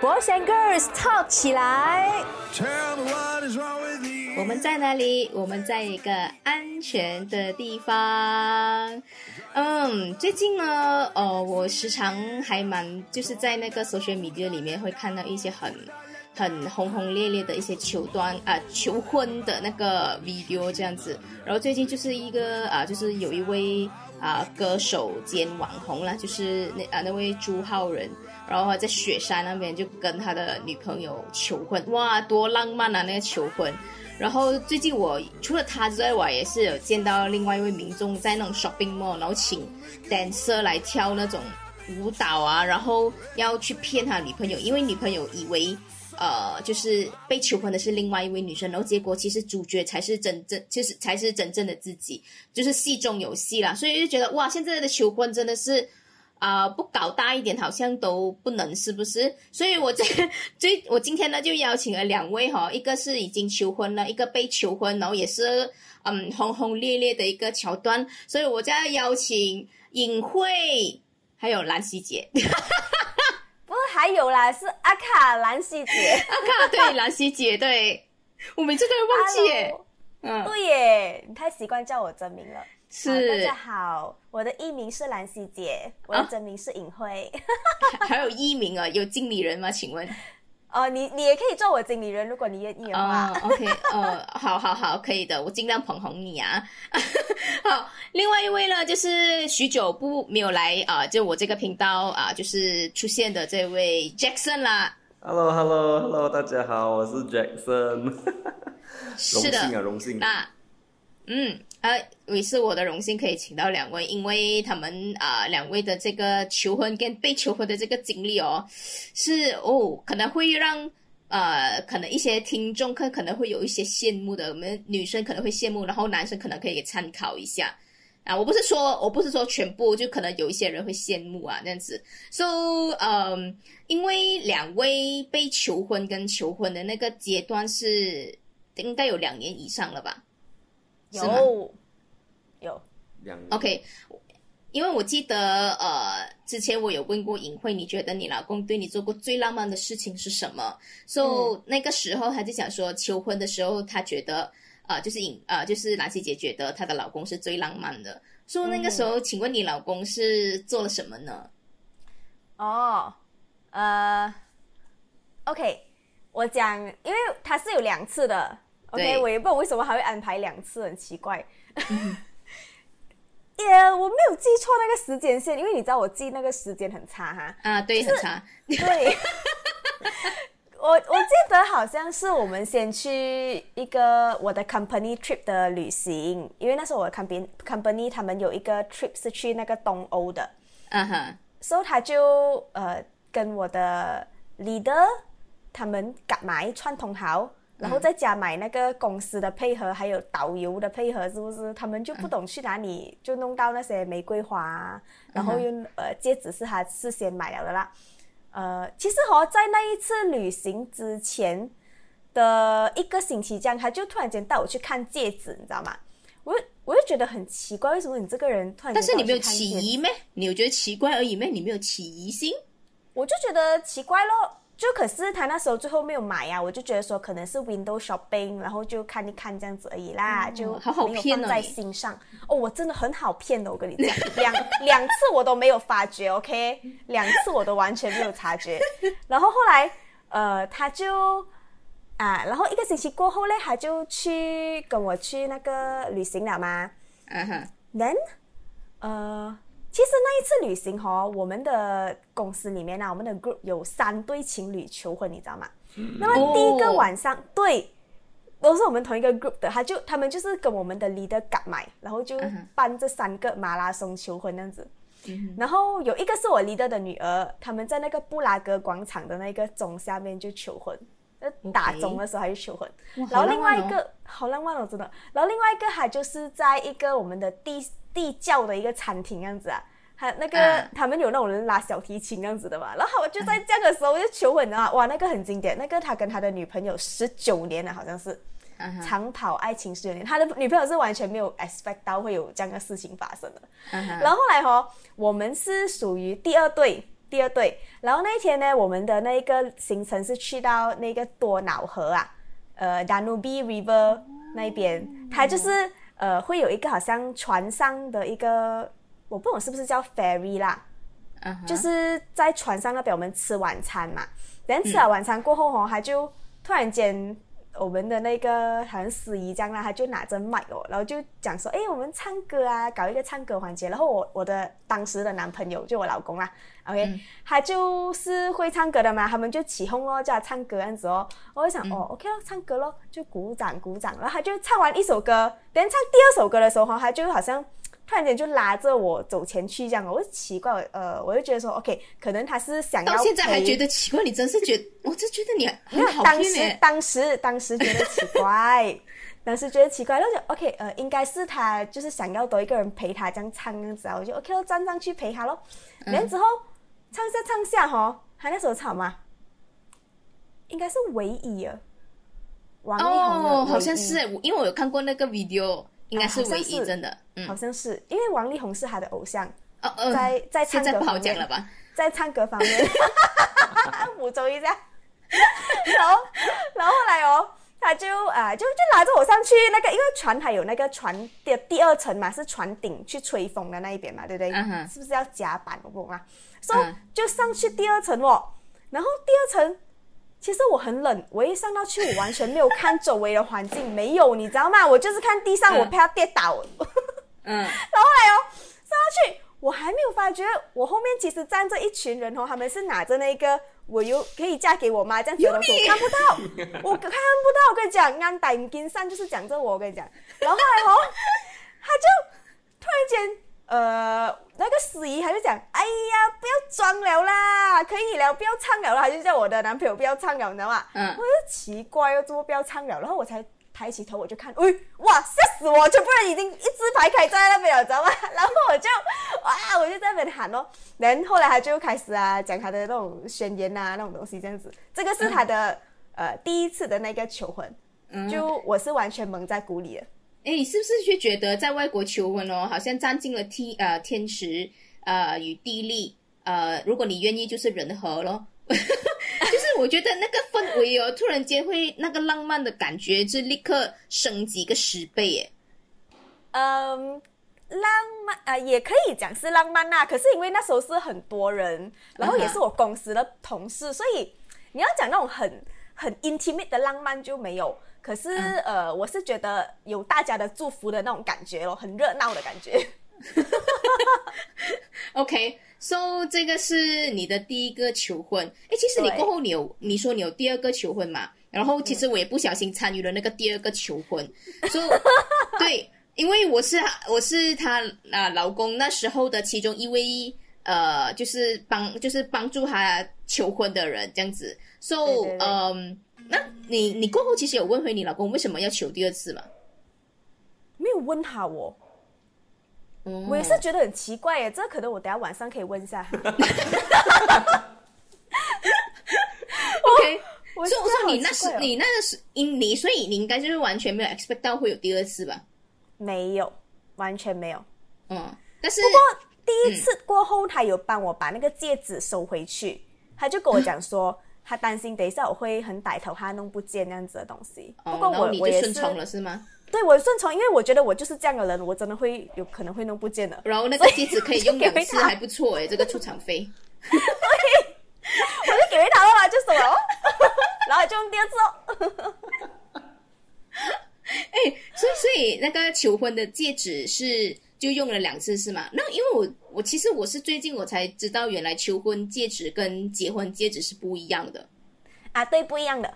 Boys and Girls Talk 起来。我们在哪里？我们在一个安全的地方。嗯，最近呢，呃，我时常还蛮就是在那个 social media 里面会看到一些很很轰轰烈烈的一些求端啊求婚的那个 video 这样子。然后最近就是一个啊，就是有一位啊歌手兼网红啦，就是那啊那位朱浩仁。然后在雪山那边就跟他的女朋友求婚，哇，多浪漫啊！那个求婚。然后最近我除了他之外，我也是有见到另外一位民众在那种 shopping mall，然后请 dancer 来跳那种舞蹈啊，然后要去骗他女朋友，因为女朋友以为呃就是被求婚的是另外一位女生，然后结果其实主角才是真正，其 实才是真正的自己，就是戏中有戏啦。所以就觉得哇，现在的求婚真的是。啊，不搞大一点好像都不能，是不是？所以我这最 我今天呢就邀请了两位哈，一个是已经求婚了，一个被求婚，然后也是嗯轰轰烈烈的一个桥段，所以我在邀请尹慧还有兰溪姐，不是还有啦，是阿卡兰溪姐，阿卡对兰溪姐，对。我每次都会忘记耶，嗯，对耶，你太习惯叫我真名了。是，大家好，我的艺名是兰溪姐，我的真名是尹慧，还有艺名啊？有经理人吗？请问？哦，你你也可以做我经理人，如果你愿意的话。OK，呃，好好好，可以的，我尽量捧红你啊。好，另外一位呢，就是许久不没有来啊，就我这个频道啊，就是出现的这位 Jackson 啦。Hello，Hello，Hello，大家好，我是 Jackson。是的，荣幸啊，荣幸。那，嗯。呃，也是我的荣幸可以请到两位，因为他们啊，两位的这个求婚跟被求婚的这个经历哦，是哦，可能会让呃，可能一些听众可可能会有一些羡慕的，我们女生可能会羡慕，然后男生可能可以参考一下啊。我不是说我不是说全部，就可能有一些人会羡慕啊，这样子。So，嗯，因为两位被求婚跟求婚的那个阶段是应该有两年以上了吧？有，有两 OK，因为我记得呃，之前我有问过尹慧，你觉得你老公对你做过最浪漫的事情是什么？所以那个时候他就想说，求婚的时候他觉得呃，就是尹呃，就是兰希姐觉得她的老公是最浪漫的。说那个时候，请问你老公是做了什么呢？哦，呃，OK，我讲，因为他是有两次的。OK，我也不知道为什么还会安排两次，很奇怪。耶，我没有记错那个时间线，因为你知道我记那个时间很差哈。啊，对，很差。对，我我记得好像是我们先去一个我的 company trip 的旅行，因为那时候我的 company company 他们有一个 trip 是去那个东欧的。嗯哼。所以他就呃跟我的 leader 他们赶买串通好。然后再加买那个公司的配合，还有导游的配合，是不是？他们就不懂去哪里，就弄到那些玫瑰花，然后又呃戒指是他事先买了的啦。呃，其实哦，在那一次旅行之前的一个星期这样，他就突然间带我去看戒指，你知道吗？我我就觉得很奇怪，为什么你这个人突然？但是你没有起疑咩？你有觉得奇怪而已咩？你没有起疑心？我就觉得奇怪咯。就可是他那时候最后没有买呀，我就觉得说可能是 window shopping，然后就看一看这样子而已啦，就没有放在心上。哦，我真的很好骗的，我跟你讲，两两次我都没有发觉，OK，两次我都完全没有察觉。然后后来，呃，他就啊，然后一个星期过后嘞，他就去跟我去那个旅行了吗？嗯哼，then，呃。其实那一次旅行哈，我们的公司里面呢，我们的 group 有三对情侣求婚，你知道吗？那么第一个晚上，对，都是我们同一个 group 的，他就他们就是跟我们的 leader 赶买，然后就办这三个马拉松求婚那样子。然后有一个是我 leader 的女儿，他们在那个布拉格广场的那个钟下面就求婚，打钟的时候还是求婚。然后另外一个好浪漫哦，真的。然后另外一个还就是在一个我们的地。地窖的一个餐厅样子啊，他那个他们有那种人拉小提琴样子的嘛，然后我就在这样的时候我就求婚啊，哇，那个很经典，那个他跟他的女朋友十九年了，好像是长跑爱情十九年，他的女朋友是完全没有 expect 到会有这样的事情发生的。然后后来哈，我们是属于第二队，第二队。然后那一天呢，我们的那个行程是去到那个多瑙河啊，呃，Danube River 那边，它就是呃会有一个好像船上的一个，我不懂是不是叫 ferry 啦，就是在船上那边我们吃晚餐嘛，然后吃了晚餐过后哦，他就突然间我们的那个好像司仪这样啦，他就拿着麦哦，然后就讲说，哎，我们唱歌啊，搞一个唱歌环节。然后我我的当时的男朋友就我老公啦，OK，、他就是会唱歌的嘛，他们就起哄哦，叫他唱歌这样子哦。我就想、哦，OK 咯，唱歌咯，就鼓掌鼓掌。然后他就唱完一首歌，等唱第二首歌的时候哈，他就好像。突然间就拉着我走前去，这样，我就奇怪，呃，我就觉得说，OK，可能他是想要到现在还陪觉得奇怪，你真是觉得，我就觉得你很好当时。当时当时觉得奇怪，当时觉得奇怪，然后就 OK，呃，应该是他就是想要多一个人陪他这样唱这样子啊，我就 OK 咯，站上去陪他咯。嗯然后之后唱下唱下哈，他那首唱嘛，应该是唯一啊，王力宏的哦，好像是，我因为我有看过那个 video，应该是啊好像唯一是真的，嗯，好像是因为王力宏是他的偶像，哦哦，在在唱歌方面讲了吧？在唱歌方面 补充一下。然后，然后后来哦，他就啊、就就拉着我上去那个，因为船还有那个船的第二层嘛，是船顶去吹风的那一边嘛，对不对嗯哼是不是要甲板？我不懂啊。所以、嗯就上去第二层哦，然后第二层。其实我很冷，我一上到去，我完全没有看周围的环境，没有，你知道吗？我就是看地上，嗯我怕跌倒。嗯，然后后来哦，上到去，我还没有发觉，我后面其实站着一群人哦，他们是拿着那个我有可以嫁给我妈这样子的东西，我看不到，我看不到。我跟你讲，安逮金山就是讲这我，我跟你讲。然后后来哦，他就突然间。呃，那个司仪他就讲，哎呀，不要装了啦，可以了，不要唱了啦，他就叫我的男朋友不要唱了，你知道吗？嗯我就奇怪哦，怎么不要唱了？然后我才抬起头，我就看，喂，哇，吓死我！全部人已经一字排开在那边了，知道吗？然后我就，哇，我就在那边喊哦。然后后来他就开始啊，讲他的那种宣言啊，那种东西这样子。这个是他的、呃第一次的那个求婚，就我是完全蒙在鼓里的。哎，你是不是就觉得在外国求婚哦，好像占尽了天呃天时呃与地利呃，如果你愿意就是人和咯。就是我觉得那个氛围哦，突然间会那个浪漫的感觉，就立刻升级个十倍耶。嗯，浪漫啊、呃也可以讲是浪漫呐、可是因为那时候是很多人，然后也是我公司的同事，所以你要讲那种很很 intimate 的浪漫就没有。可是、呃，我是觉得有大家的祝福的那种感觉咯，很热闹的感觉。OK，so、这个是你的第一个求婚。哎，其实你对过后你有你说你有第二个求婚嘛？然后其实我也不小心参与了那个第二个求婚，所以对，因为我是我是她啊、老公那时候的其中一位呃，就是帮就是帮助他求婚的人这样子。So 嗯，那你你过后其实有问回你老公为什么要求第二次吗？没有问他我，哦我也是觉得很奇怪耶。这可能我等下晚上可以问一下他。OK。我所以我说你那时你那个时因你所以你应该就是完全没有 expect 到会有第二次吧？没有，完全没有。嗯，但是不过第一次过后，他有帮我把那个戒指收回去，他就跟我讲说，他担心等一下我会很歹头，他弄不见那样子的东西。哦不过我我也顺从了是吗？对我顺从，因为我觉得我就是这样的人，我真的会有可能会弄不见的。然后那个机子可以用两次，还不错诶，这个出场费。我就给回他了嘛，就走了哦，然后就用第二次哦。哎，所以所以那个求婚的戒指是就用了两次是吗？那因为我我其实我是最近我才知道，原来求婚戒指跟结婚戒指是不一样的啊，对，不一样的，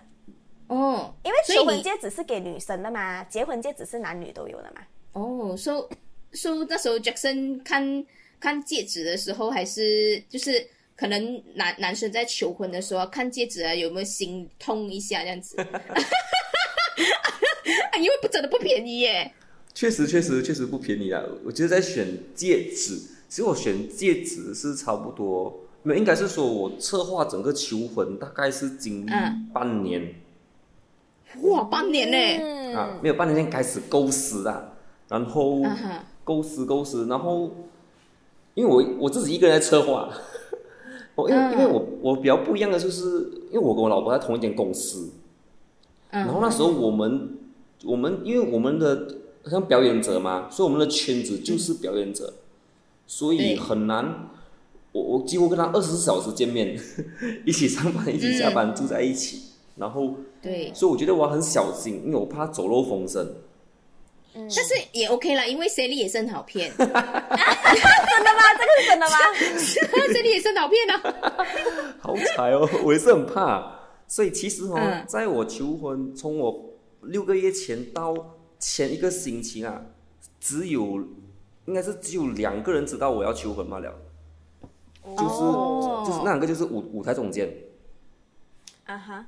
哦。因为求婚戒指是给女生的嘛，结婚戒指是男女都有的嘛。哦，so so 那时候 Jackson 看看戒指的时候，还是就是可能男男生在求婚的时候看戒指啊，有没有心痛一下这样子？因为不真的不便宜耶。确实确实确实不便宜啊！我觉得在选戒指，其实我选戒指是差不多，没有应该是说我策划整个求婚大概是经历嗯半年、哇，半年呢？嗯，啊，没有半年前开始构思啊，然后构思构思，然后因为我我自己一个人在策划，我，因为、嗯因为我我比较不一样的就是，因为我跟我老婆在同一间公司，嗯，然后那时候我们我们因为我们的像表演者嘛，所以我们的圈子就是表演者，所以很难。我我几乎跟他二十四小时见面，一起上班，一起下班，住在一起。然后，对，所以我觉得我很小心，因为我怕走漏风声。嗯但是也 OK 啦，因为 Sally 也是很好骗 真的吗？这个是真的吗？Sally 也是很好骗啊。好惨哦，我也是很怕。所以其实哦，嗯。在我求婚从我六个月前到前一个星期啊，只有应该是只有两个人知道我要求婚嘛了，就是、哦。就是那两个就是舞舞台总监。啊哈，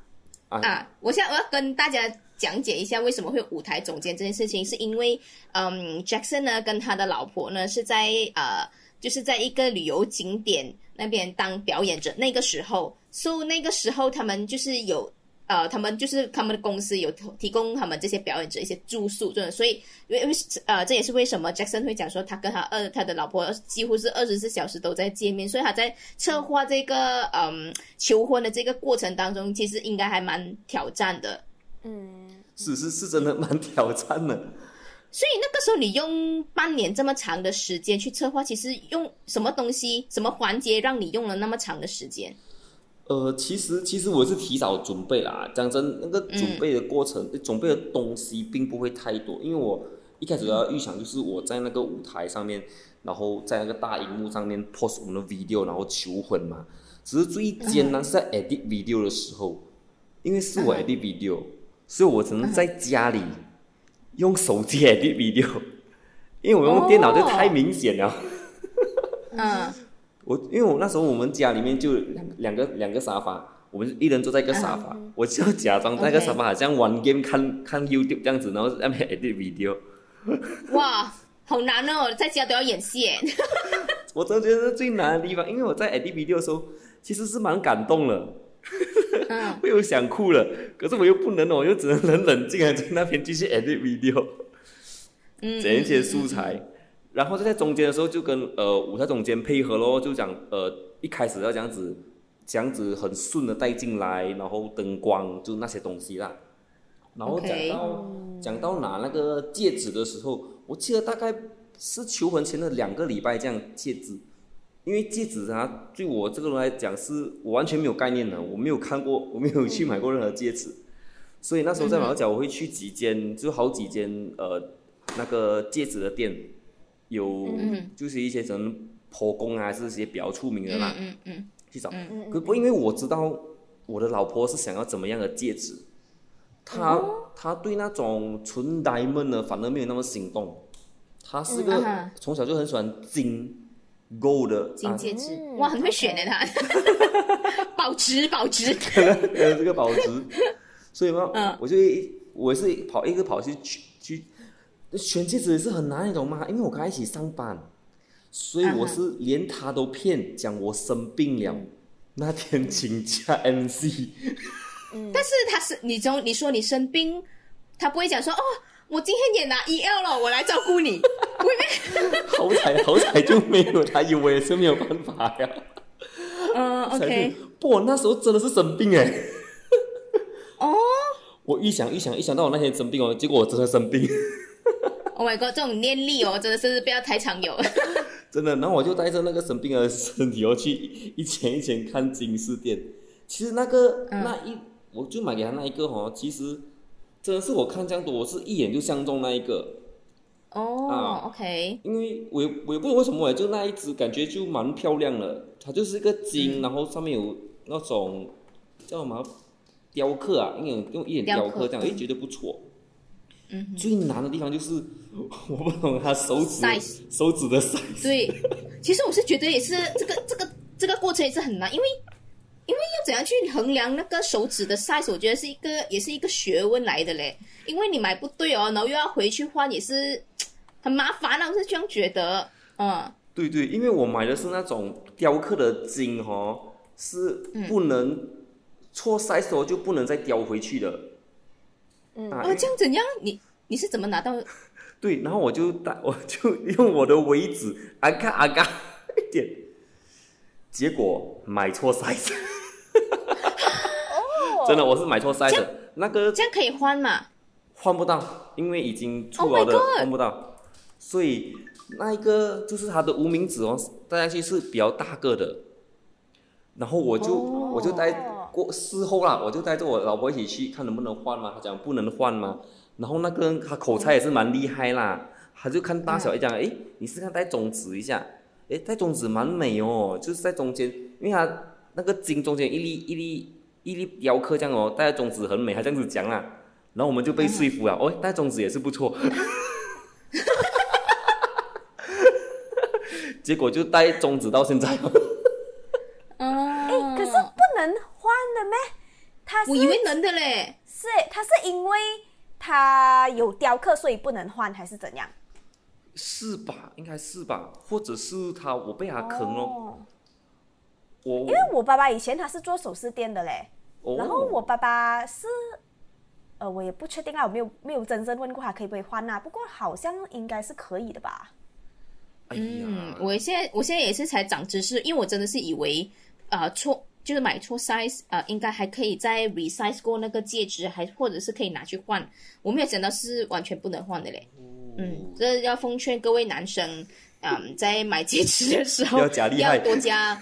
啊，啊，我现在我要跟大家讲解一下为什么会有舞台总监这件事情，是因为嗯，Jackson 呢跟他的老婆呢是在呃，就是在一个旅游景点那边当表演者，那个时候，so 那个时候他们就是有。呃，他们就是他们的公司有提提供他们这些表演者一些住宿，真的，所以因为因为呃，这也是为什么 Jackson 会讲说他跟他二他的老婆几乎是二十四小时都在见面，所以他在策划这个嗯求婚的这个过程当中，其实应该还蛮挑战的。嗯，是是是真的蛮挑战的。所以那个时候你用半年这么长的时间去策划，其实用什么东西、什么环节让你用了那么长的时间？呃，其实其实我是提早准备啦，讲真，那个准备的过程，准备的东西并不会太多，因为我一开始要预想就是我在那个舞台上面，然后在那个大荧幕上面 post 我们的 video，然后求婚嘛。只是最艰难是在 edit video 的时候，因为是我 edit video，所以我只能在家里用手机 edit video，因为我用电脑就太明显了。嗯我因为我那时候我们家里面就两两个两个沙发，我们一人坐在一个沙发，我就假装在那个沙发好像玩 game 看看 YouTube 这样子，然后在那边 edit video。哇，好难哦，在家都要演戏耶。我真的觉得是最难的地方，因为我在 edit video 的时候其实是蛮感动了，嗯 会有想哭了，可是我又不能哦，我又只能很冷静的在那边继续 edit video。嗯，剪一些素材，然后就在中间的时候就跟呃舞台总监配合咯，就讲呃一开始要这样子，这样子很顺的带进来，然后灯光就那些东西啦。然后讲到讲到拿那个戒指的时候，我记得大概是求婚前的两个礼拜这样戒指，因为戒指啊，对我这个人来讲是我完全没有概念的，我没有看过，我没有去买过任何戒指，所以那时候在马六甲我会去几间，就好几间呃那个戒指的店，有嗯。就是一些什么婆公啊，是些比较出名的啦，嗯嗯嗯。去找。嗯可不因为我知道我的老婆是想要怎么样的戒指，她、她对那种纯 diamond 的反而没有那么心动，她是个、从小就很喜欢金 gold 的啊，金戒指，嗯哇，很会选的他，保值保值。呃这个保值，所以嘛，嗯。我就一我也是跑一直跑去去去选戒指也是很难，你懂吗？因为我跟他一起上班，所以我是连他都骗，讲我生病了，那天请假 MC。但是他是你从你说你生病，他不会讲说哦，我今天也拿 EL 了，我来照顾你，不会咩？好彩好彩就没有他有，我也是没有办法呀。嗯 才，OK，是不，我那时候真的是生病哎。哦我预想预想预想到我那天生病哦，结果我真的生病，，Oh my god，这种念力哦，真的是不要太常有。真的。然后我就带着那个生病的身体哦去一间一间看金饰店。其实那个、嗯那一，我就买给他那一个哦，其实真的是我看这样多，我是一眼就相中那一个。哦啊，OK，因为我也我也不懂为什么哎，就那一只感觉就蛮漂亮的，它就是一个金，然后上面有那种叫什么雕刻啊，用用一点雕刻这样，哎，觉得不错。嗯，最难的地方就是 我不懂他手指手指的 size。对，其实我是觉得也是这个这个这个过程也是很难，因为因为要怎样去衡量那个手指的 size，我觉得是一个也是一个学问来的嘞。因为你买不对哦，然后又要回去换，也是很麻烦啊，我是这样觉得。嗯，对对，因为我买的是那种雕刻的金哦，是不能、错 size 哦就不能再雕回去的。嗯。啊，哦，这样怎样？你你是怎么拿到？对，然后我就带，我就用我的尾指啊嘎啊嘎一点，结果买错 size，哦，真的我是买错 size，那个这样可以换嘛？换不到，因为已经出 Oh 了的换不到，所以那一个就是它的无名指哦，戴上去是比较大个的，然后我就、哦。我就带过事后啦，我就带着我老婆一起去看能不能换嘛，她讲不能换嘛，然后那个人他口才也是蛮厉害啦，他就看大小一讲，嗯诶，你试看戴中指一下，诶，戴中指蛮美哦，就是在中间，因为它那个筋中间一粒一粒一粒雕刻这样哦，戴中指很美，他这样子讲啦。然后我们就被说服了，哦，戴中指也是不错。结果就戴中指到现在。哦，可是不能换的咩？它是我以为能的嘞。是它是因为它有雕刻，所以不能换，还是怎样？是吧？应该是吧？或者是他我被他坑了，哦我因为我爸爸以前他是做首饰店的嘞，哦然后我爸爸是，呃，我也不确定啊，我没有没有真正问过他可以不可以换啊，不过好像应该是可以的吧。哎嗯呀，，我现在我现在也是才长知识，因为我真的是以为啊、错就是买错 size 啊、应该还可以再 resize 过那个戒指，还或者是可以拿去换，我没有想到是完全不能换的嘞。嗯，这要奉劝各位男生，嗯，在买戒指的时候 要多加。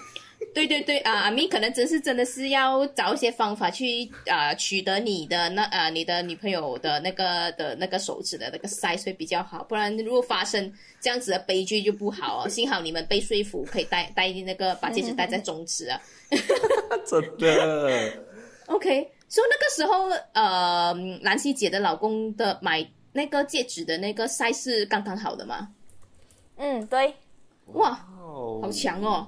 对对对啊，阿明可能真是真的是要找一些方法去啊、取得你的那啊、你的女朋友的那个的那个手指的那个 size 会比较好，不然如果发生这样子的悲剧就不好哦。幸好你们被说服可以戴戴那个把戒指戴在中指啊。真的，OK，所、以那个时候呃，兰溪姐的老公的买那个戒指的那个 size 是刚刚好的嘛？嗯，对，哇，哦。好强哦！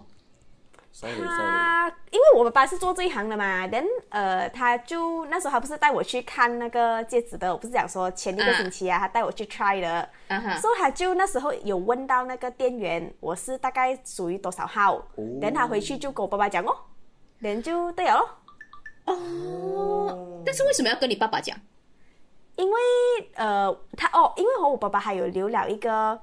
他因为我爸爸是做这一行的嘛，then 呃，他就那时候他不是带我去看那个戒指的，我不是讲说前一个啊星期啊，他带我去 try 的，所以他就那时候有问到那个店员，我是大概属于多少号，哦。等、他回去就跟我爸爸讲哦，人就都有咯。哦，但是为什么要跟你爸爸讲？因为呃，他哦，因为和我爸爸还有留了一个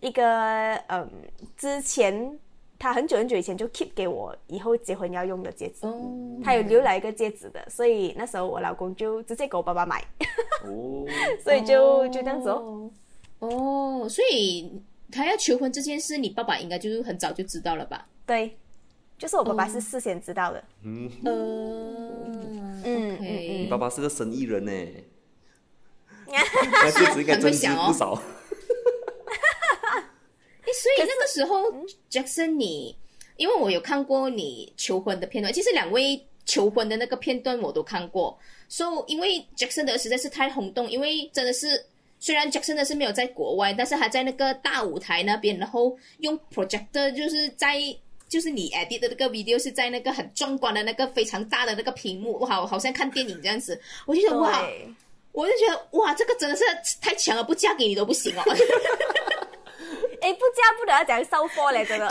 一个嗯，之前他很久很久以前就 keep 给我以后结婚要用的戒指，哦，他有留了一个戒指的，所以那时候我老公就直接给我爸爸买，哦，所以就、就这样子哦。哦，所以他要求婚这件事，你爸爸应该就是很早就知道了吧？对，就是我爸爸是事先知道的。嗯，呃，嗯嗯你爸爸是个生意人呢，那戒指应该增值很会想哦不少。哎，所以那个时候，Jackson，你因为我有看过你求婚的片段，其实两位求婚的那个片段我都看过。所、以因为 Jackson 的实在是太轰动，因为真的是虽然 Jackson 的是没有在国外，但是他在那个大舞台那边，然后用 projector 就是在。就是你 edit 的那个 video 是在那个很壮观的那个非常大的那个屏幕，哇，好像看电影这样子，我就觉得哇，我就觉得哇，这个真的是太强了，不嫁给你都不行哦。哎，不嫁不了要讲收货嘞，真的。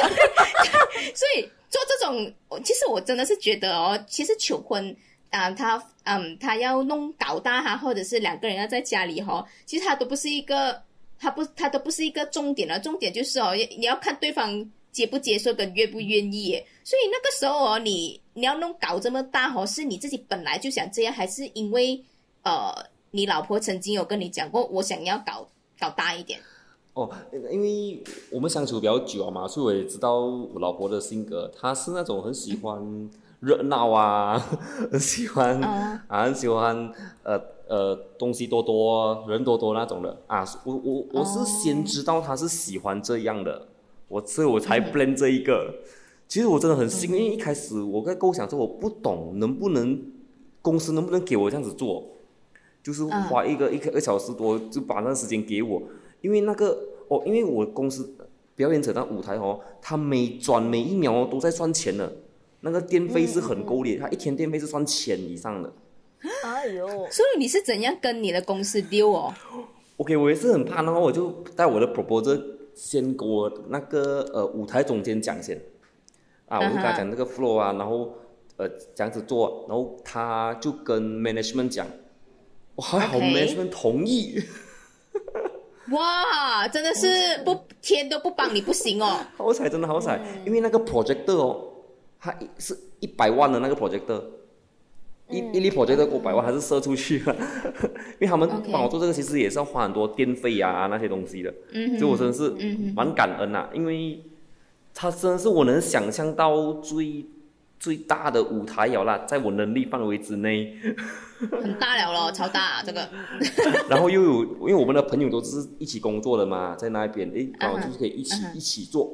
所以做这种，我其实我真的是觉得哦，其实求婚啊、他嗯，他要弄搞大哈，或者是两个人要在家里哈、哦，其实他都不是一个，他不，他都不是一个重点了。重点就是哦，你要看对方接不接受跟愿不愿意耶。所以那个时候哦，你你要弄搞这么大哦，是你自己本来就想这样，还是因为呃，你老婆曾经有跟你讲过，我想要搞搞大一点？哦，因为我们相处比较久啊嘛，所以我也知道我老婆的性格，她是那种很喜欢热闹啊，很 喜欢、嗯啊，很喜欢呃呃东西多多、人多多那种的啊。我我我是先知道她是喜欢这样的，我所以我才 blend 这一个。其实我真的很幸运，因为一开始我在构想说我不懂能不能公司能不能给我这样子做，就是花一个、一个一个小时多就把那个时间给我，因为那个哦，因为我公司表演者那舞台哦，他每转每一秒哦都在算钱的，那个电费是很够的，他一天电费是算千以上的。哎呦，所以你是怎样跟你的公司丢哦？OK，我也是很怕，然后我就带我的 proposal 先跟我那个呃舞台总监讲先，啊，我就跟他讲那个 flow 啊，然后呃这样子做，然后他就跟 management 讲，哇，还好 management 同意，哇，真的是不天都不帮你不行哦。好彩真的好彩，因为那个 projector 哦，它是一百万的那个 projector，一一粒 projector 过百万，还是射出去了，因为他们帮我做这个，其实也是要花很多电费啊那些东西的，嗯所以我真的是蛮感恩呐、因为他真的是我能想象到最最大的舞台了啦，在我能力范围之内。很大了咯，超大、这个。然后又有，因为我们的朋友都是一起工作的嘛，在那边，诶，刚好嗯哼就是可以一起、一起做，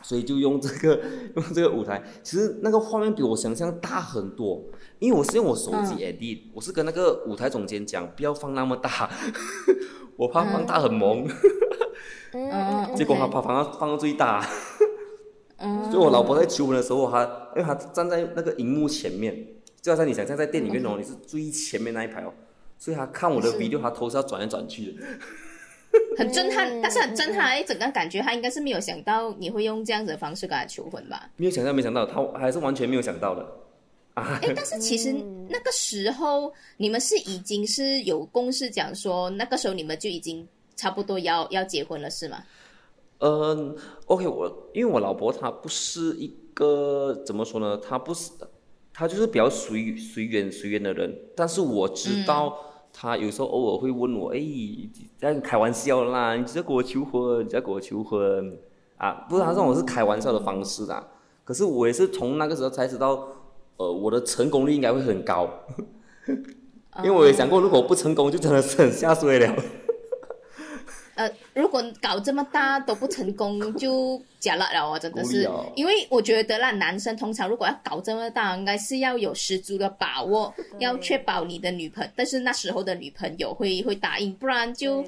所以就用这个用这个舞台。其实那个画面比我想象大很多，因为我是用我手机嗯。edit，、我是跟那个舞台总监讲不要放那么大，我怕放大很萌，嗯。嗯 结果他把放到放到最大。嗯，所以我老婆在求婚的时候，她因为她站在那个荧幕前面，就好像你想象在店里面哦，你是最前面那一排哦，所以她看我的 video，她头是要转来转去的。很震撼，嗯但是很震撼，哎，整个感觉他应该是没有想到你会用这样子的方式跟他求婚吧？没有想到，没想到，她还是完全没有想到的啊！哎，但是其实那个时候你们是已经是有共识讲说，那个时候你们就已经差不多要要结婚了，是吗？嗯，OK，我因为我老婆她不是一个怎么说呢，她不是，她就是比较随随缘随缘的人，但是我知道她有时候偶尔会问我，哎，这样开玩笑啦，你在跟我求婚，你在跟我求婚啊？不是，她这种是开玩笑的方式啦。可是我也是从那个时候才知道，呃，我的成功率应该会很高，因为我也想过，如果不成功，就真的是很下水了。呃，如果搞这么大都不成功，就假了了哦，真的是。因为我觉得啦，男生通常如果要搞这么大，应该是要有十足的把握，要确保你的女朋但是那时候的女朋友会会答应，不然就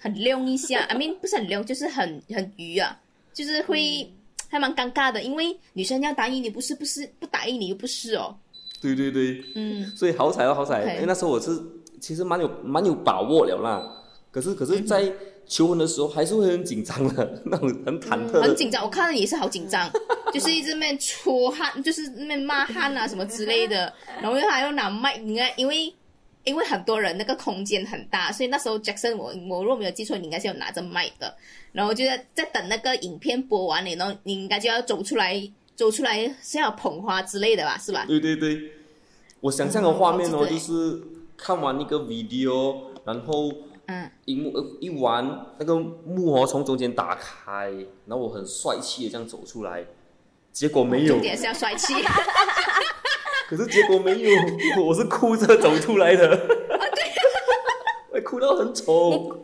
很溜一下，I mean 不是很溜，就是很很鱼啊，就是会、还蛮尴尬的，因为女生要答应你，不是不是不答应你又不是哦，对对对，嗯，所以好彩哦，好彩。因为那时候我是其实蛮有蛮有把握了啦。可是可是，在求婚的时候还是会很紧张的，那种很忐忑的。很紧张，我看到你也是好紧张，就是一直在那边出汗，就是那边骂汗啊什么之类的，然后又还要拿麦，因为因为因为很多人那个空间很大，所以那时候 Jackson 我我如果没有记错，你应该是有拿着麦的，然后就在在等那个影片播完了，然后你应该就要走出来，走出来是要捧花之类的吧，是吧？对对对，我想象的画面哦，就是看完一个 video，然后嗯，荧幕呃一完，那个幕哦从中间打开，然后我很帅气的这样走出来，结果没有重，点是要帅气。可是结果没有，我是哭着走出来的，我哭到很丑。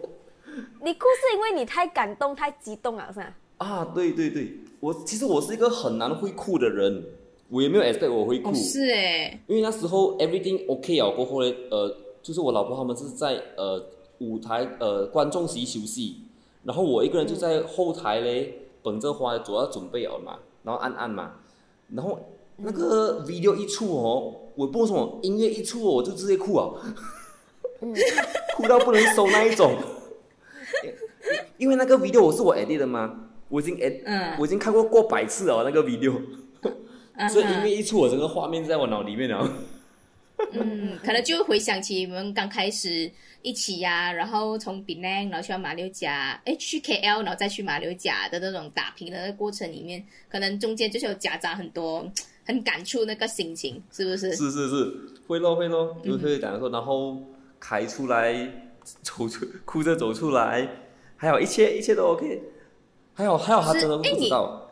你哭是因为你太感动、太激动了，是吧？啊，对对对，我其实我是一个很难会哭的人，我也没有 expect 我会哭，哦，是哎，因为那时候 everything OK 啊过后呢，呃，就是我老婆他们是在呃舞台呃观众席休息，然后我一个人就在后台嘞，捧着花主要准备了嘛，然后按按嘛，然后那个 video 一出哦，我不知道什么音乐一出哦，我就直接哭啊，哭到不能收那一种，因为那个 video 我是我 edit 的嘛，我已经 edit，、嗯。我已经看过过百次了那个 video。嗯。所以音乐一出，我整个画面在我脑里面了。嗯，可能就会回想起你们刚开始一起呀、然后从 Penang 然后去到马六甲，哎，去 KL，然后再去马六甲的那种打拼的那个过程里面，可能中间就是有夹杂很多很感触那个心情，是不是？是是是，会咯会咯，嗯就会讲说，然后开出来，走出哭着走出来，还有一切一切都 OK，还好还好他真的不知道，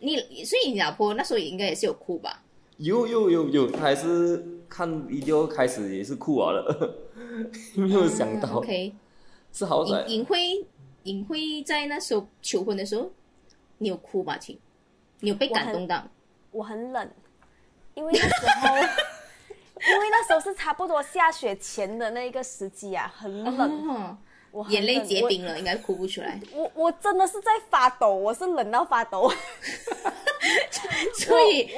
你所以你老婆那时候应该也是有哭吧？有有有有，她还是看 video 开始也是哭完了，没有想到、嗯 OK，是好彩尹，尹辉，尹辉在那时候求婚的时候，你有哭吧？亲，你有被感动到？我很冷，因为那时候，因为那时候是差不多下雪前的那个时机啊，很冷，哦，我眼泪结冰了，应该哭不出来。我我真的是在发抖，我是冷到发抖。所以，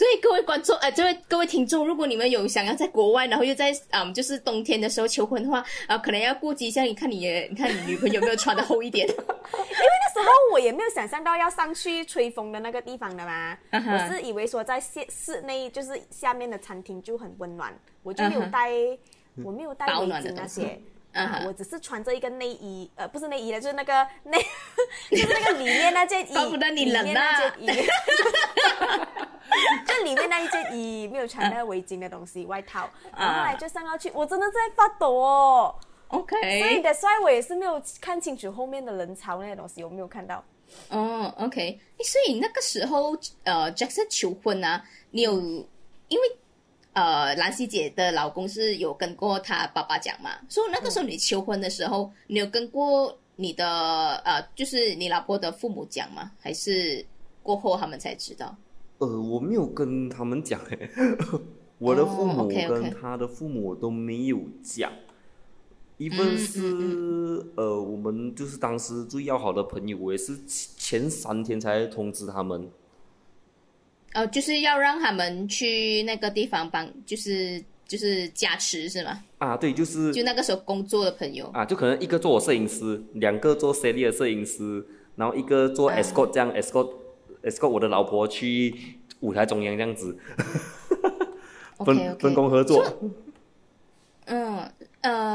所以各位观众，呃，这位各位听众，如果你们有想要在国外，然后又在嗯，就是冬天的时候求婚的话，啊、可能要顾及一下，你看你，你看你女朋友有没有穿的厚一点？因为那时候我也没有想象到要上去吹风的那个地方的嘛，我是以为说在室室内就是下面的餐厅就很温暖，我就没有带，我没有带保围巾暖的东西那些，啊，我只是穿着一个内衣，呃，不是内衣的，就是那个 内，就是那个里面那件衣，怪不得你冷那啊 就里面那一件衣没有穿那个围巾的东西，外套，然后后来就上到去，我真的在发抖哦。所以 OK，that's why 我也是没有看清楚后面的人潮那些东西，我没有看到。哦，OK，所以那个时候，呃，Jackson 求婚啊，你有因为呃兰希姐的老公是有跟过她爸爸讲嘛，所以那个时候你求婚的时候，你有跟过你的呃，就是你老婆的父母讲吗？还是过后他们才知道？呃，我没有跟他们讲诶，我的父母跟他的父母都没有讲。一份嗯是呃，我们就是当时最要好的朋友，我也是前前三天才通知他们。呃，就是要让他们去那个地方帮，就是就是加持是吗？啊，对，就是就那个时候工作的朋友。啊，就可能一个做我摄影师，两个做 Sally 的摄影师，然后一个做啊 escort 这样、escort escort 我的老婆去舞台中央这样子 分分工合作。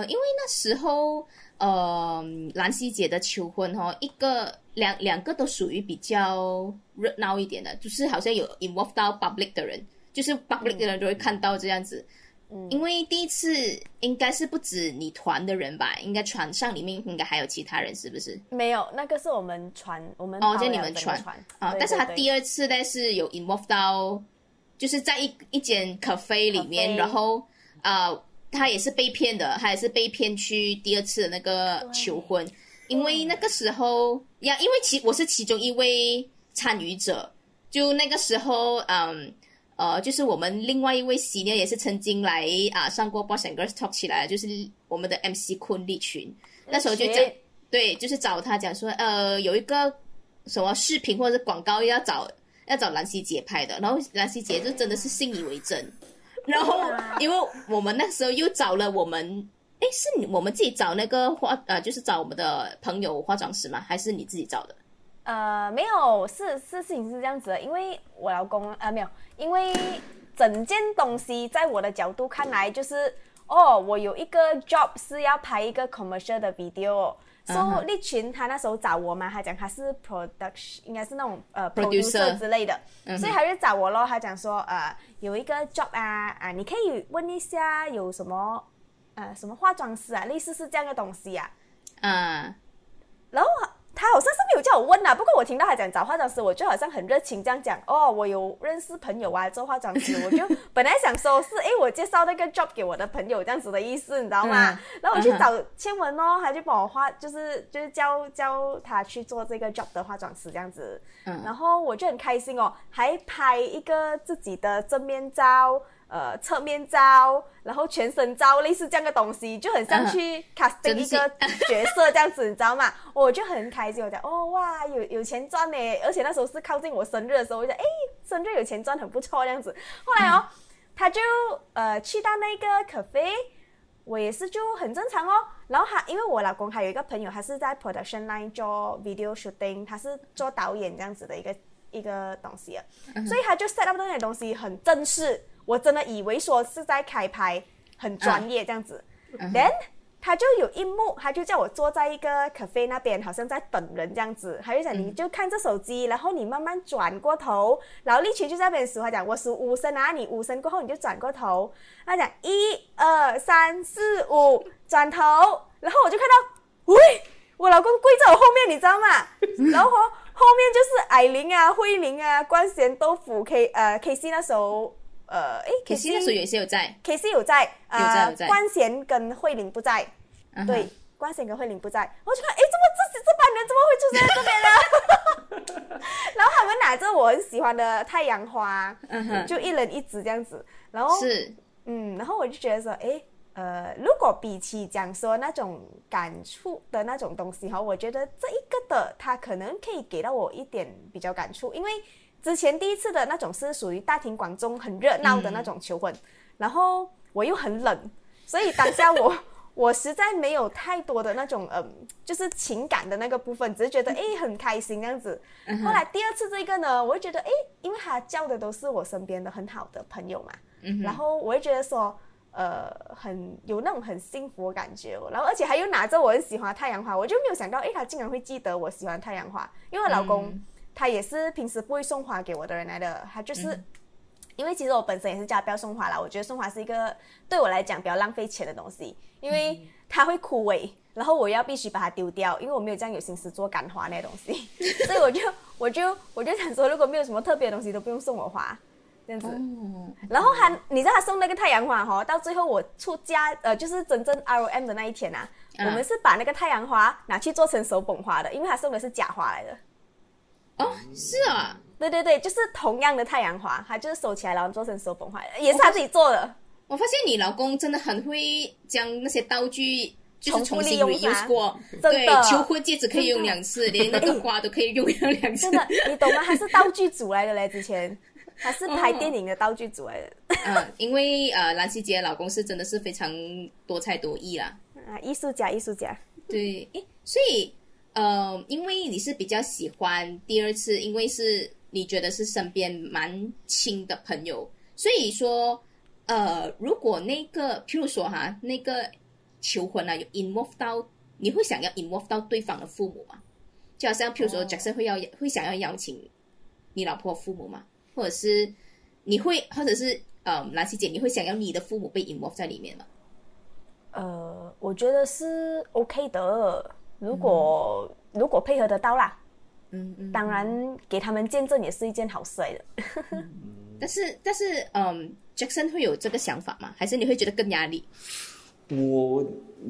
因为那时候呃兰溪姐的求婚哈、一个两两个都属于比较热闹一点的，就是好像有 involve 到 public 的人，就是 public 的人都会看到这样子。嗯。因为第一次应该是不止你团的人吧，应该船上里面应该还有其他人，是不是？没有，那个是我们船，我们哦，包就你们船啊，但是他第二次呢是有 involve 到，就是在一一间 cafe 里面，然后呃，他也是被骗的，他也是被骗去第二次的那个求婚，因为那个时候呀，因为其我是其中一位参与者，就那个时候，嗯。呃，就是我们另外一位 senior 也是曾经来啊、上过 Boss and Girls Talk 起来，就是我们的 MC 坤立群，那时候就讲对，就是找他讲说，呃，有一个什么视频或者是广告要找要找兰希姐拍的，然后兰希姐就真的是信以为真，然后因为我们那时候又找了我们，诶，是你我们自己找那个化呃，就是找我们的朋友化妆师吗？还是你自己找的？呃，没有，是是事情是这样子的，因为我老公呃没有，因为整件东西在我的角度看来就是，哦，我有一个 job 是要拍一个 commercial 的 video。所以立群他那时候找我嘛，他讲他是 production，应该是那种呃 Producer 之类的，所以他就找我咯。他讲说呃有一个 job 啊啊，你可以问一下有什么呃什么化妆师啊，类似是这样的东西啊。嗯，然后他好像是没有叫我问啊，不过我听到他讲找化妆师，我就好像很热情这样讲哦，我有认识朋友啊做化妆师，我就本来想说是诶，我介绍那个 job 给我的朋友这样子的意思，你知道吗？嗯然后我去找千文哦，他就帮我化，就是就是教教他去做这个 job 的化妆师这样子，嗯然后我就很开心哦，还拍一个自己的正面照。呃，侧面照，然后全身照，类似这样的东西，就很像嗯去 casting 一个角色这样子，你知道吗？我就很开心，我讲哦哇，有有钱赚呢，而且那时候是靠近我生日的时候，我就讲哎，生日有钱赚很不错这样子。后来哦，他就呃去到那个 cafe，我也是就很正常哦。然后他因为我老公还有一个朋友，他是在 production line 做 video shooting，他是做导演这样子的一个一个东西的，所以他就 set up 那些东西很正式，我真的以为说是在开拍，很专业这样子。Then 他就有一幕，他就叫我坐在一个 cafe 那边，好像在等人这样子。他就讲你就看着手机，然后你慢慢转过头，然后立群就在那边数，他讲我数五声啊，你五声过后你就转过头。他讲一二三四五，转头，然后我就看到，喂，我老公跪在我后面，你知道吗？然后哦后面就是艾琳啊、慧玲啊、关贤豆腐 K 呃 K C 那时候呃诶 K C 那时候也是有在，K C 有在，有在呃有在。关贤跟慧玲不在，对，关贤跟慧玲不在，我就看，诶，怎么这这班人怎么会出现在这边呢？然后他们拿着我很喜欢的太阳花，嗯哼，就一人一支这样子，然后是，嗯，然后我就觉得说，诶，呃，如果比起讲说那种感触的那种东西哈，我觉得这一个的它可能可以给到我一点比较感触，因为之前第一次的那种是属于大庭广众很热闹的那种求婚，然后我又很冷，所以当下我 我实在没有太多的那种嗯，就是情感的那个部分，只是觉得诶很开心这样子。后来第二次这个呢，我就觉得诶，因为他叫的都是我身边的很好的朋友嘛，嗯，然后我会觉得说，呃，很有那种很幸福的感觉哦。然后而且还有拿着我很喜欢的太阳花，我就没有想到，诶，他竟然会记得我喜欢太阳花，因为我老公、嗯他也是平时不会送花给我的人来的，他就是。嗯因为其实我本身也是家不要送花啦，我觉得送花是一个对我来讲比较浪费钱的东西，因为它会枯萎，然后我要必须把它丢掉，因为我没有这样有心思做干花那些东西，所以我就我就我就想说，如果没有什么特别的东西，都不用送我花，这样子。哦，然后他，你知道他送那个太阳花哈、到最后我出家，呃，就是真正 ROM 的那一天啊，嗯我们是把那个太阳花拿去做成手捧花的，因为他送的是假花来的。哦，是啊，对对对，就是同样的太阳花，他就是收起来然后做成手捧花，也是他自己做的。我发现你老公真的很会将那些道具。就是重新利用 reuse 过，对，求婚戒指可以用两次，连那个花都可以用两次真。的，你懂吗？他是道具组来的嘞，之前他是拍哦电影的道具组来的。嗯，因为呃，兰希杰老公是真的是非常多才多艺啦。啊，艺术家，艺术家。对，诶，所以呃，因为你是比较喜欢第二次，因为是你觉得是身边蛮亲的朋友，所以说呃，如果那个譬如说哈，那个求婚啊，有 involve 到，你会想要 involve 到对方的父母吗？就好像譬如说哦 Jackson 会要会想要邀请你老婆父母吗？或者是你会，或者是呃，兰希姐，你会想要你的父母被 involve 在里面吗？呃，我觉得是 OK 的，如果、如果配合得到啦，嗯嗯。当然给他们见证也是一件好事来的。但是但是，嗯，Jackson 会有这个想法吗？还是你会觉得更压力？我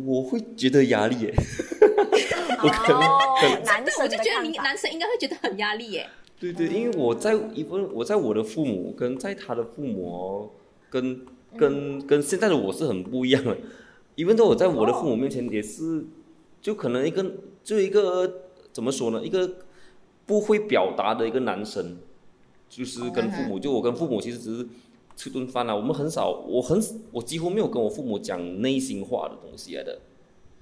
我会觉得压力耶，哦，男生，我生就觉得你男生应该会觉得很压力耶。对对，因为我在一份我在我的父母跟在他的父母哦，跟跟跟现在的我是很不一样的。因为在我在我的父母面前也是，就可能一个就一个怎么说呢，一个不会表达的一个男生，就是跟父母，就我跟父母其实只是吃顿饭啊，我们很少，我很我几乎没有跟我父母讲内心话的东西来的。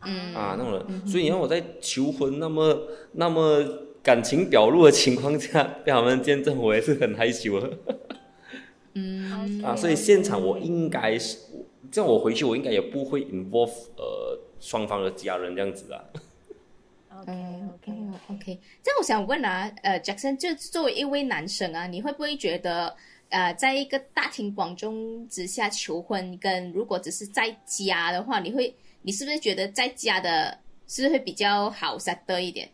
嗯。啊，那种人，所以你让我在求婚那么那么感情表露的情况下被他们见证，我也是很害羞的嗯 啊。所以现场我应该是这样，我回去我应该也不会 involve 呃双方的家人这样子啊。OK 嗯 OK，嗯，OK。这样我想问啊，呃，Jackson，就作为一位男生啊，你会不会觉得，呃，在一个大庭广众之下求婚，跟如果只是在家的话，你会，你是不是觉得在家的，是不是会比较好 set 一点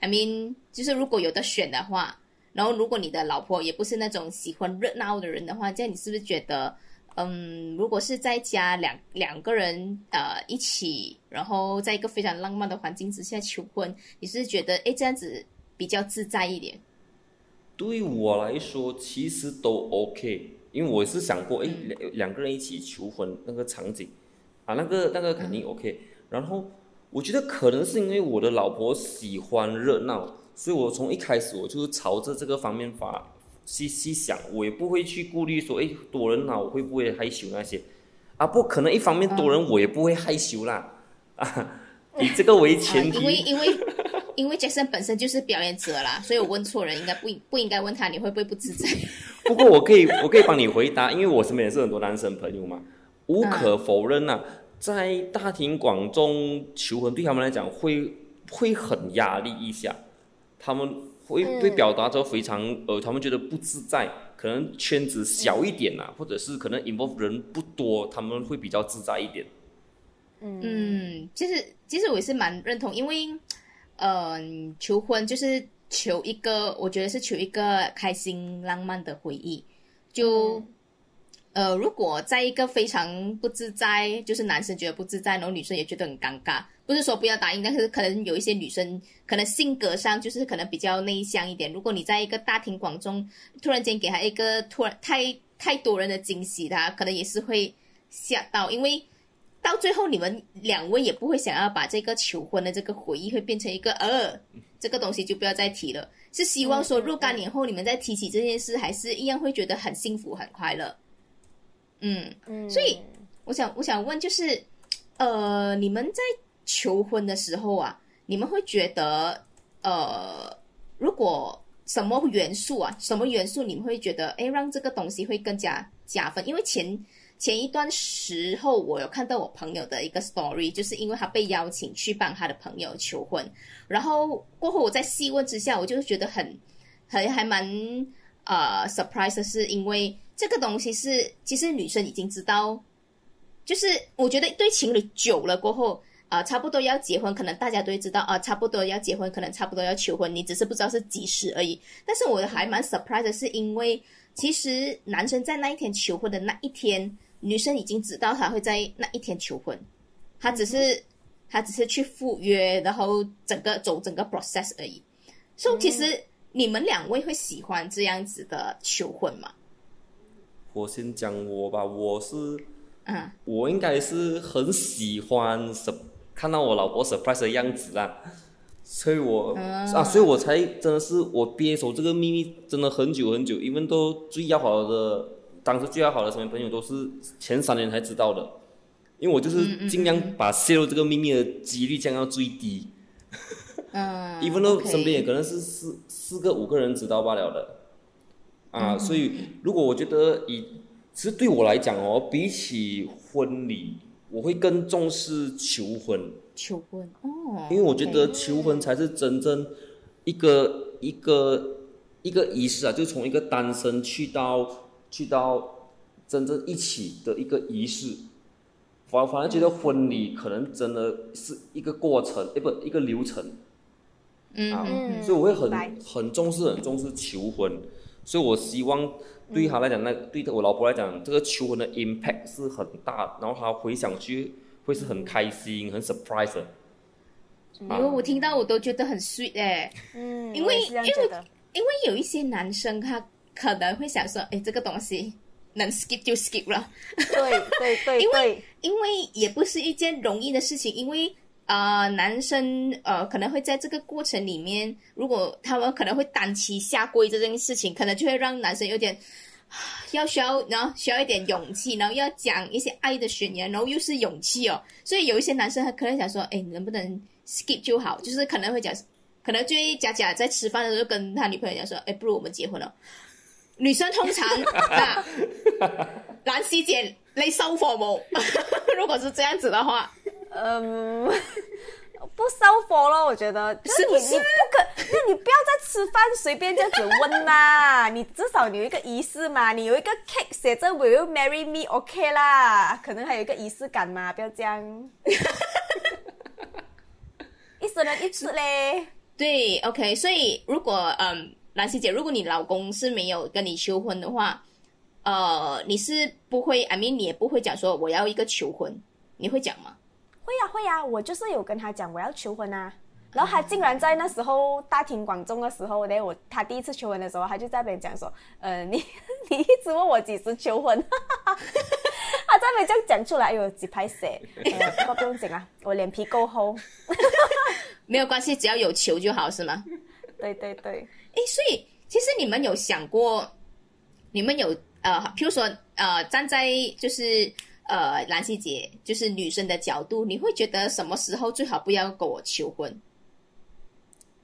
？I mean，就是如果有的选的话，然后如果你的老婆也不是那种喜欢热闹的人的话，这样你是不是觉得？嗯，如果是在家两两个人呃一起，然后在一个非常浪漫的环境之下求婚，你是觉得诶这样子比较自在一点？对我来说，其实都 OK，因为我是想过，哎，两两个人一起求婚那个场景，啊，那个那个肯定 OK。然后我觉得可能是因为我的老婆喜欢热闹，所以我从一开始我就是朝着这个方面发细细想，我也不会去顾虑说，哎，多人啊，我会不会害羞那些，啊，不可能一方面多人我也不会害羞啦，啊，以这个为啊，前提。因为因为因为 Jackson 本身就是表演者啦，所以我问错人，应该不不应该问他你会不会不自在？不过我可以，我可以帮你回答，因为我身边也是很多男生朋友嘛。无可否认呐、啊在大庭广众求婚对他们来讲会会很压力一下，他们会嗯会表达着非常呃，他们觉得不自在，可能圈子小一点呐、啊或者是可能 involve 人不多，他们会比较自在一点。嗯，其实其实我也是蛮认同，因为嗯、求婚就是求一个，我觉得是求一个开心浪漫的回忆，就。呃，如果在一个非常不自在，就是男生觉得不自在，然后女生也觉得很尴尬。不是说不要答应，但是可能有一些女生可能性格上就是可能比较内向一点。如果你在一个大庭广众，突然间给她一个突然太太多人的惊喜，她可能也是会吓到，因为到最后你们两位也不会想要把这个求婚的这个回忆会变成一个呃，这个东西就不要再提了。是希望说若干年后你们再提起这件事，还是一样会觉得很幸福很快乐。嗯，嗯，所以我想我想问就是，呃，你们在求婚的时候啊，你们会觉得呃，如果什么元素啊，什么元素你们会觉得，哎，让这个东西会更加加分？因为前前一段时候我有看到我朋友的一个 story，就是因为他被邀请去帮他的朋友求婚，然后过后我在细问之下，我就觉得很很还蛮呃 surprise 的是，因为这个东西是其实女生已经知道，就是我觉得一对情侣久了过后。啊，差不多要结婚，可能大家都知道啊，差不多要结婚，可能差不多要求婚，你只是不知道是几时而已。但是我还蛮 surprise 的是，因为其实男生在那一天求婚的那一天，女生已经知道他会在那一天求婚，他只是他只是去赴约，然后整个走整个 process 而已。所以其实你们两位会喜欢这样子的求婚吗？我先讲我吧，我是，嗯，我应该是很喜欢什。看到我老婆 surprise 的样子啊，所以我啊，所以我才真的是我憋守这个秘密真的很久很久，因为都最要好的，当时最要好的身边朋友都是前三年才知道的，因为我就是尽量把泄露这个秘密的几率降到最低。嗯，一分都身边也可能是四四个五个人知道罢了的，啊，所以如果我觉得以其实对我来讲哦，比起婚礼。我会更重视求婚，求婚哦，因为我觉得求婚才是真正一个一个一个仪式啊，就从一个单身去到去到真正一起的一个仪式。反反而觉得婚礼可能真的是一个过程，哎不一个流程，嗯，所以我会很很重视很重视求婚，所以我希望。对他来讲，那对我老婆来讲，这个求婚的 impact 是很大，然后他回想去会是很开心、很 surprise 的。因为我听到我都觉得很 sweet 哎，嗯，因为因为因为有一些男生他可能会想说，哎，这个东西能 skip 就 skip 了。对对对，因为因为也不是一件容易的事情，因为。啊，男生呃可能会在这个过程里面，如果他们可能会单膝下跪这件事情，可能就会让男生有点要需要，然后需要一点勇气，然后要讲一些爱的宣言，然后又是勇气哦。所以有一些男生他可能想说，哎，能不能 skip 就好？就是可能会讲，可能就假假在吃饭的时候跟他女朋友讲说，哎，不如我们结婚了。女生通常啊，兰溪姐，你收货冇？如果是这样子的话。嗯，不烧火了，我觉得。是你你不可，那你不要再吃饭随便这样子问啦。你至少有一个仪式嘛，你有一个 cake 写着 Will you marry me？OK 啦，可能还有一个仪式感嘛，不要这样。一生人一次嘞。对，OK。所以如果嗯，兰溪姐，如果你老公是没有跟你求婚的话，呃，你是不会，I mean，你也不会讲说我要一个求婚，你会讲吗？会呀会呀，我就是有跟他讲我要求婚啊，然后他竟然在那时候大庭广众的时候，呢，我他第一次求婚的时候，他就在那边讲说，呃，你 你一直问我几时求婚，他在那边这样讲出来，有几排写，不过不用紧啊，我脸皮够厚，没有关系，只要有求就好，是吗？对对对，哎，所以其实你们有想过，你们有呃，譬如说呃，站在就是。呃，兰希姐就是女生的角度，你会觉得什么时候最好不要跟我求婚？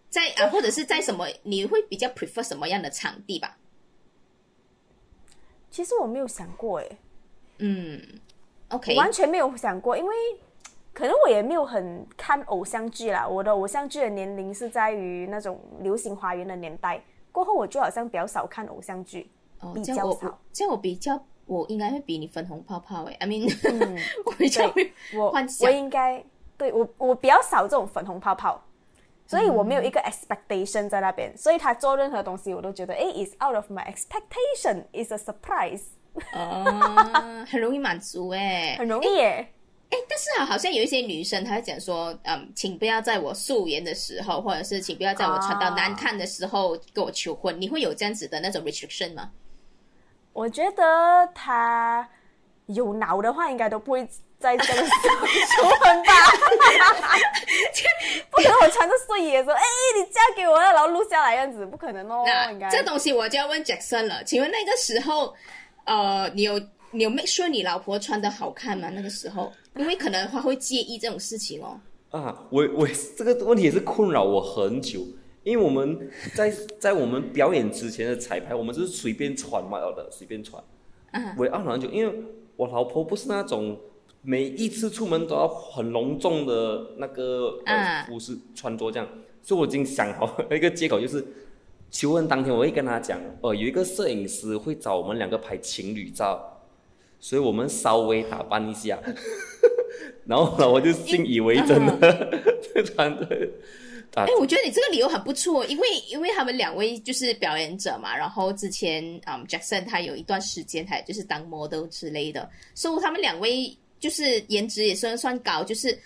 在啊，或者是在什么？你会比较 prefer 什么样的场地吧？其实我没有想过，哎，嗯，OK，完全没有想过，因为可能我也没有很看偶像剧啦。我的偶像剧的年龄是在于那种流星花园的年代过后，我就好像比较少看偶像剧，哦比较少，这样我比较。我应该会比你粉红泡泡诶，I mean，我比较会幻想。我应该对我我比较少这种粉红泡泡，所以我没有一个 expectation 在那边，所以他做任何东西我都觉得，哎，is out of my expectation，is a surprise。哦，很容易满足诶，很容易耶。哎，但是啊，好像有一些女生她会讲说，嗯，请不要在我素颜的时候，或者是请不要在我穿到难看的时候跟我求婚，你会有这样子的那种 restriction 吗？我觉得他有脑的话，应该都不会在这个时候求婚吧？不可能我穿着睡衣说：“哎，你嫁给我了，然后录下来样子，不可能哦。”应该这东西我就要问 Jackson 了。请问那个时候，呃，你有你有 make sure 你老婆穿的好看吗？那个时候，因为可能他会介意这种事情哦。啊，我我这个问题也是困扰我很久。因为我们在在我们表演之前的彩排，我们是随便穿嘛的，随便穿。嗯。我懊恼很久，因为我老婆不是那种每一次出门都要很隆重的那个服饰穿着这样，所以我已经想好一个借口，就是求婚当天我会跟她讲，呃，有一个摄影师会找我们两个拍情侣照，所以我们稍微打扮一下，然后呢我就信以为真的穿着。啊哎，我觉得你这个理由很不错，因为因为他们两位就是表演者嘛，然后之前嗯，Jackson 他有一段时间他就是当 model 之类的，所以他们两位就是颜值也算算高，就是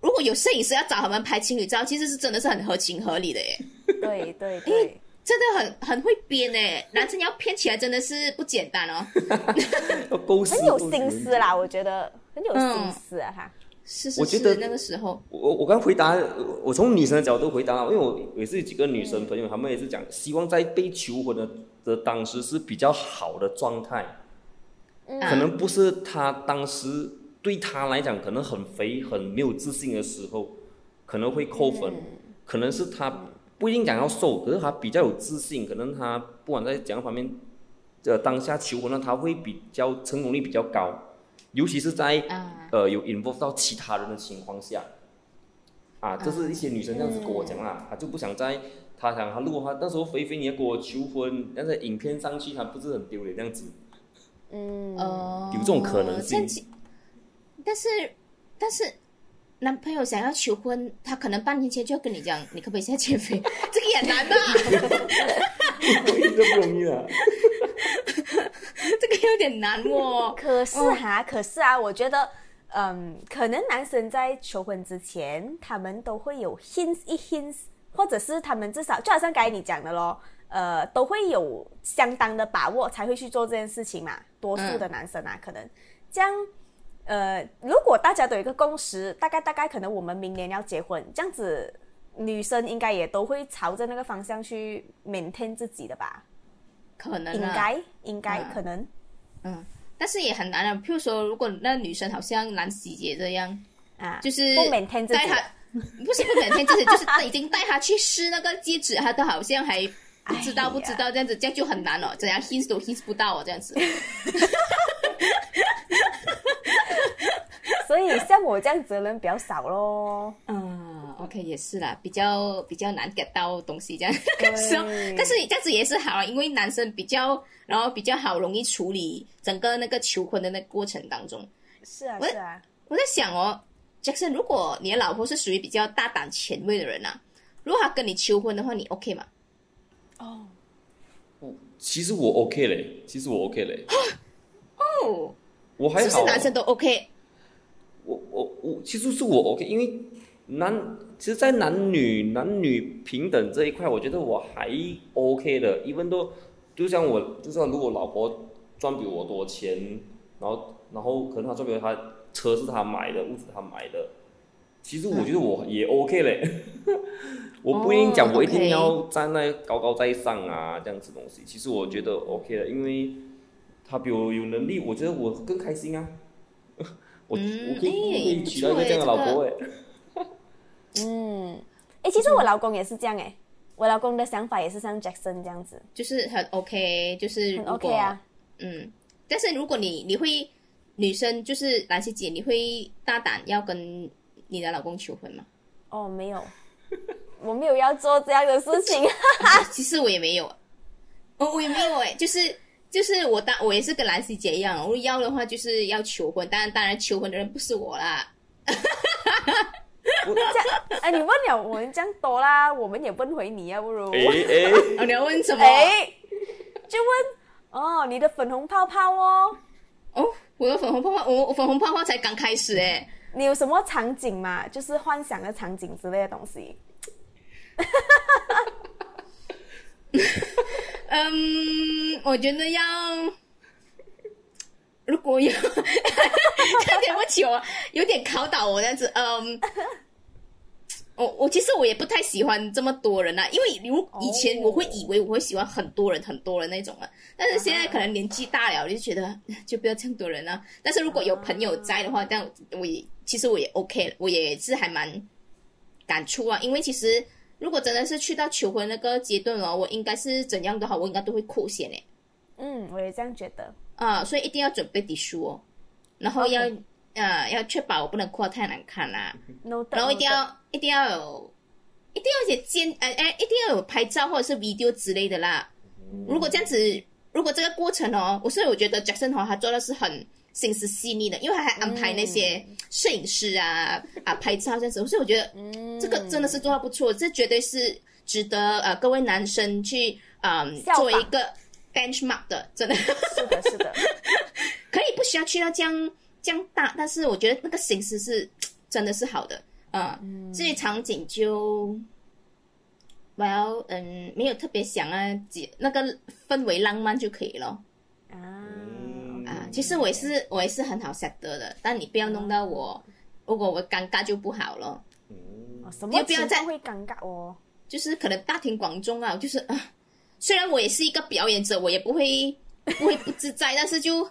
如果有摄影师要找他们拍情侣照，其实是真的是很合情合理的耶，对对对，真的很很会编诶，男生要骗起来真的是不简单哦，很有心思啦，我觉得很有心思啊，他。是是我觉得是，那个时候，我我刚回答，我从女生的角度回答，因为我也是有几个女生朋友，她们也是讲，希望在被求婚的的当时是比较好的状态，可能不是她当时对她来讲可能很肥、很没有自信的时候，可能会扣分，可能是她不一定讲要瘦，可是她比较有自信，可能她不管在怎样方面，呃，当下求婚呢，她会比较成功率比较高，尤其是在啊呃有 involve 到其他人的情况下，啊，这是一些女生这样子跟我讲啦，她就不想在，她想她如果她那时候肥肥你要跟我求婚，但是影片上去，她不是很丢脸这样子，嗯，呃，有这种可能性但是但是男朋友想要求婚，他可能半年前就要跟你讲，你可不可以现在减肥？这个也难吧？这不容易啊。这个有点难哦。可是哈，可是啊，我觉得，嗯，可能男生在求婚之前，他们都会有 hints 一 hints，或者是他们至少就好像刚才你讲的咯，呃，都会有相当的把握才会去做这件事情嘛。多数的男生啊，可能这样。呃，如果大家都有一个共识，大概大概可能我们明年要结婚，这样子女生应该也都会朝着那个方向去 maintain 自己的吧？可能、啊、应该，应该、嗯可能。嗯，但是也很难啊。譬如说，如果那女生好像兰喜姐这样，啊，就是不自己带她，不是不 maintain 自己，就是已经带她去试那个戒指，她都好像还不知道哎不知道这样子，这样就很难哦。怎样 hint 都 hint 不到哦，这样子。所以像我这样子的人比较少咯。嗯，OK，也是啦，比较比较难 get 到东西这样。对 是哦但是这样子也是好啊，因为男生比较，然后比较好容易处理整个那个求婚的那过程当中。是啊，我是啊，我在想哦，Jackson，如果你的老婆是属于比较大胆前卫的人啊，如果她跟你求婚的话，你 OK 吗？哦，我其实我 OK 嘞，其实我 OK 嘞，哦，我还好。是不是男生都 OK？我我我其实是我 OK，因为男其实，在男女男女平等这一块，我觉得我还 OK 的。因为都就像我，就像如果老婆赚比我多钱，然后然后可能她赚比我她车是她买的，屋子她买的，其实我觉得我也 OK 嘞。我不一定讲我一定要站在高高在上啊这样子东西，其实我觉得 OK 的，因为他比我有能力，我觉得我更开心啊。我、嗯我可以、可以娶到一个这样的老婆哎、嗯，哎，其实我老公也是这样哎，我老公的想法也是像 Jackson 这样子，就是很 OK，就是很 OK 啊。嗯，但是如果你你会女生就是兰溪姐，你会大胆要跟你的老公求婚吗？哦，没有，我没有要做这样的事情。其实我也没有，哦，我也没有哎，就是就是我当我也是跟兰溪姐一样，我要的话就是要求婚，当然当然求婚的人不是我啦，我这样，哎，你问了我们这样多啦，我们也问回你啊，不如。哎哎，哦，你要问什么？哎，就问哦，你的粉红泡泡哦，哦，我的粉红泡泡，我我粉红泡泡才刚开始哎，你有什么场景吗？就是幻想的场景之类的东西。嗯，我觉得要，如果有，对不起我有点考倒我这样子，嗯。我我其实我也不太喜欢这么多人啊，因为如以前我会以为我会喜欢很多人很多人那种啊，但是现在可能年纪大了，我就觉得 就不要这样多人啊。但是如果有朋友在的话，但我也其实我也 OK，我也是还蛮感触啊，因为其实如果真的是去到求婚那个阶段哦，我应该是怎样的话，我应该都会扣险诶嗯，我也这样觉得。啊，所以一定要准备底书哦。然后要呃要确保我不能哭得太难看啦、no，然后一定要一定要有，一定要有些监呃哎，一定要有拍照或者是 video 之类的啦。如果这样子，如果这个过程哦，我所以我觉得 Jackson 哦，他做的是很心思细腻的，因为他还安排那些摄影师啊、啊拍照这样子，所以我觉得这个真的是做到不错，这绝对是值得呃各位男生去嗯、作为一个 benchmark 的，真的。是的，是的，可以不需要去到这样这样大，但是我觉得那个形式是真的是好的，嗯，至于场景就，我要嗯没有特别想啊，几那个氛围浪漫就可以了啊，啊。其实我也是我也是很好 set 的，但你不要弄到我，如果我尴尬就不好了。嗯什么不要再会尴尬哦？就是可能大庭广众啊，就是啊，虽然我也是一个表演者，我也不会 不会不自在，但是就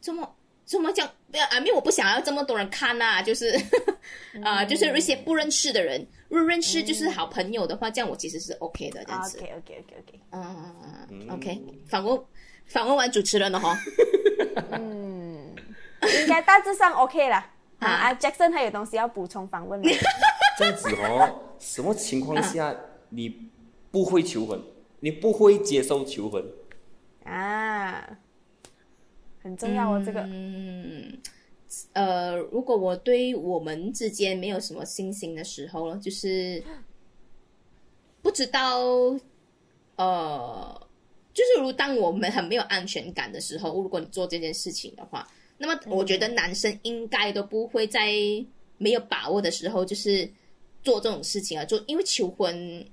这么这么讲，不要啊，因为我不想要这么多人看呐、就是 啊、就是一些不认识的人，如果认识就是好朋友的话，这样我其实是 OK 的，这样子，OK OK OK OK，嗯嗯嗯嗯，OK，访问访问完主持人了哈，嗯应该大致上 OK 了。啊。啊，Jackson 还有东西要补充访问吗？这样子哦，什么情况下你不会求婚？你不会接受求婚？啊，很重要哦，这个嗯，呃，如果我对我们之间没有什么信心的时候了，就是不知道，呃，就是如当我们很没有安全感的时候，如果你做这件事情的话，那么我觉得男生应该都不会在没有把握的时候，就是做这种事情啊，做因为求婚。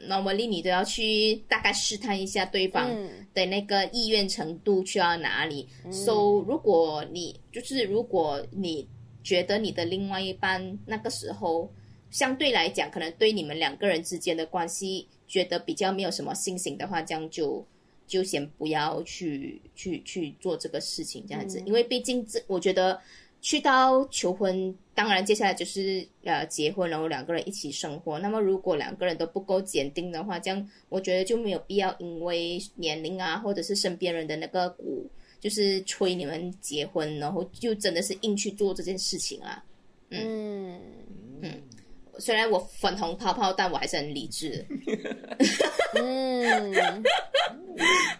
Normally 你都要去大概试探一下对方嗯。的那个意愿程度去到哪里。so 如果你就是如果你觉得你的另外一半那个时候相对来讲，可能对你们两个人之间的关系觉得比较没有什么信心的话，这样就就先不要去去去做这个事情，这样子，因为毕竟这我觉得去到求婚，当然接下来就是呃结婚，然后两个人一起生活。那么如果两个人都不够坚定的话，这样我觉得就没有必要因为年龄啊，或者是身边人的那个鼓，就是催你们结婚，然后就真的是硬去做这件事情啊。嗯嗯，虽然我粉红泡泡，但我还是很理智的。嗯，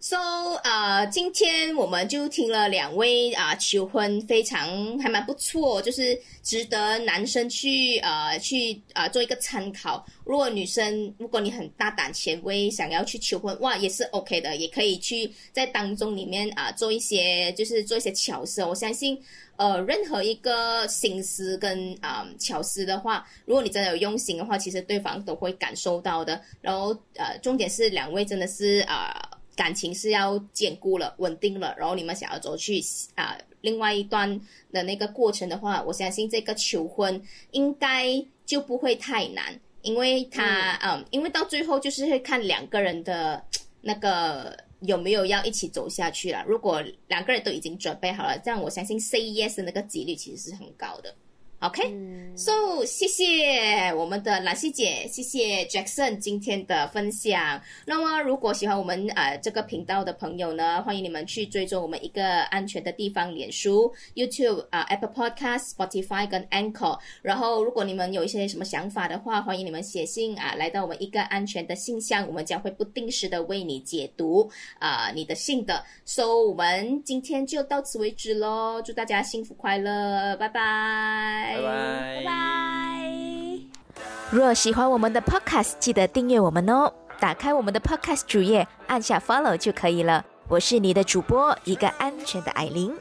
so，、呃，今天我们就听了两位啊、求婚非常还蛮不错，就是值得男生去呃去啊、做一个参考。如果女生如果你很大胆前卫，想要去求婚，哇，也是 OK 的，也可以去在当中里面啊、做一些就是做一些巧思。我相信。呃，任何一个心思跟啊、巧思的话，如果你真的有用心的话，其实对方都会感受到的。然后呃，重点是两位真的是啊、感情是要坚固了、稳定了，然后你们想要走去啊、另外一段的那个过程的话，我相信这个求婚应该就不会太难，因为他嗯因为到最后就是会看两个人的那个有没有要一起走下去了。如果两个人都已经准备好了，这样我相信 say yes 的那个几率其实是很高的。OK，so、谢谢我们的兰西姐，谢谢 Jackson 今天的分享。那么，如果喜欢我们呃这个频道的朋友呢，欢迎你们去追踪我们一个安全的地方，脸书、YouTube 啊、Apple Podcast、Spotify 跟 Anchor。然后，如果你们有一些什么想法的话，欢迎你们写信啊，来到我们一个安全的信箱，我们将会不定时的为你解读啊、你的信的。So，我们今天就到此为止喽，祝大家幸福快乐，拜拜，拜拜。若喜欢我们的 Podcast，记得订阅我们哦。打开我们的 Podcast 主页，按下 Follow 就可以了。我是你的主播，一个安全的艾琳。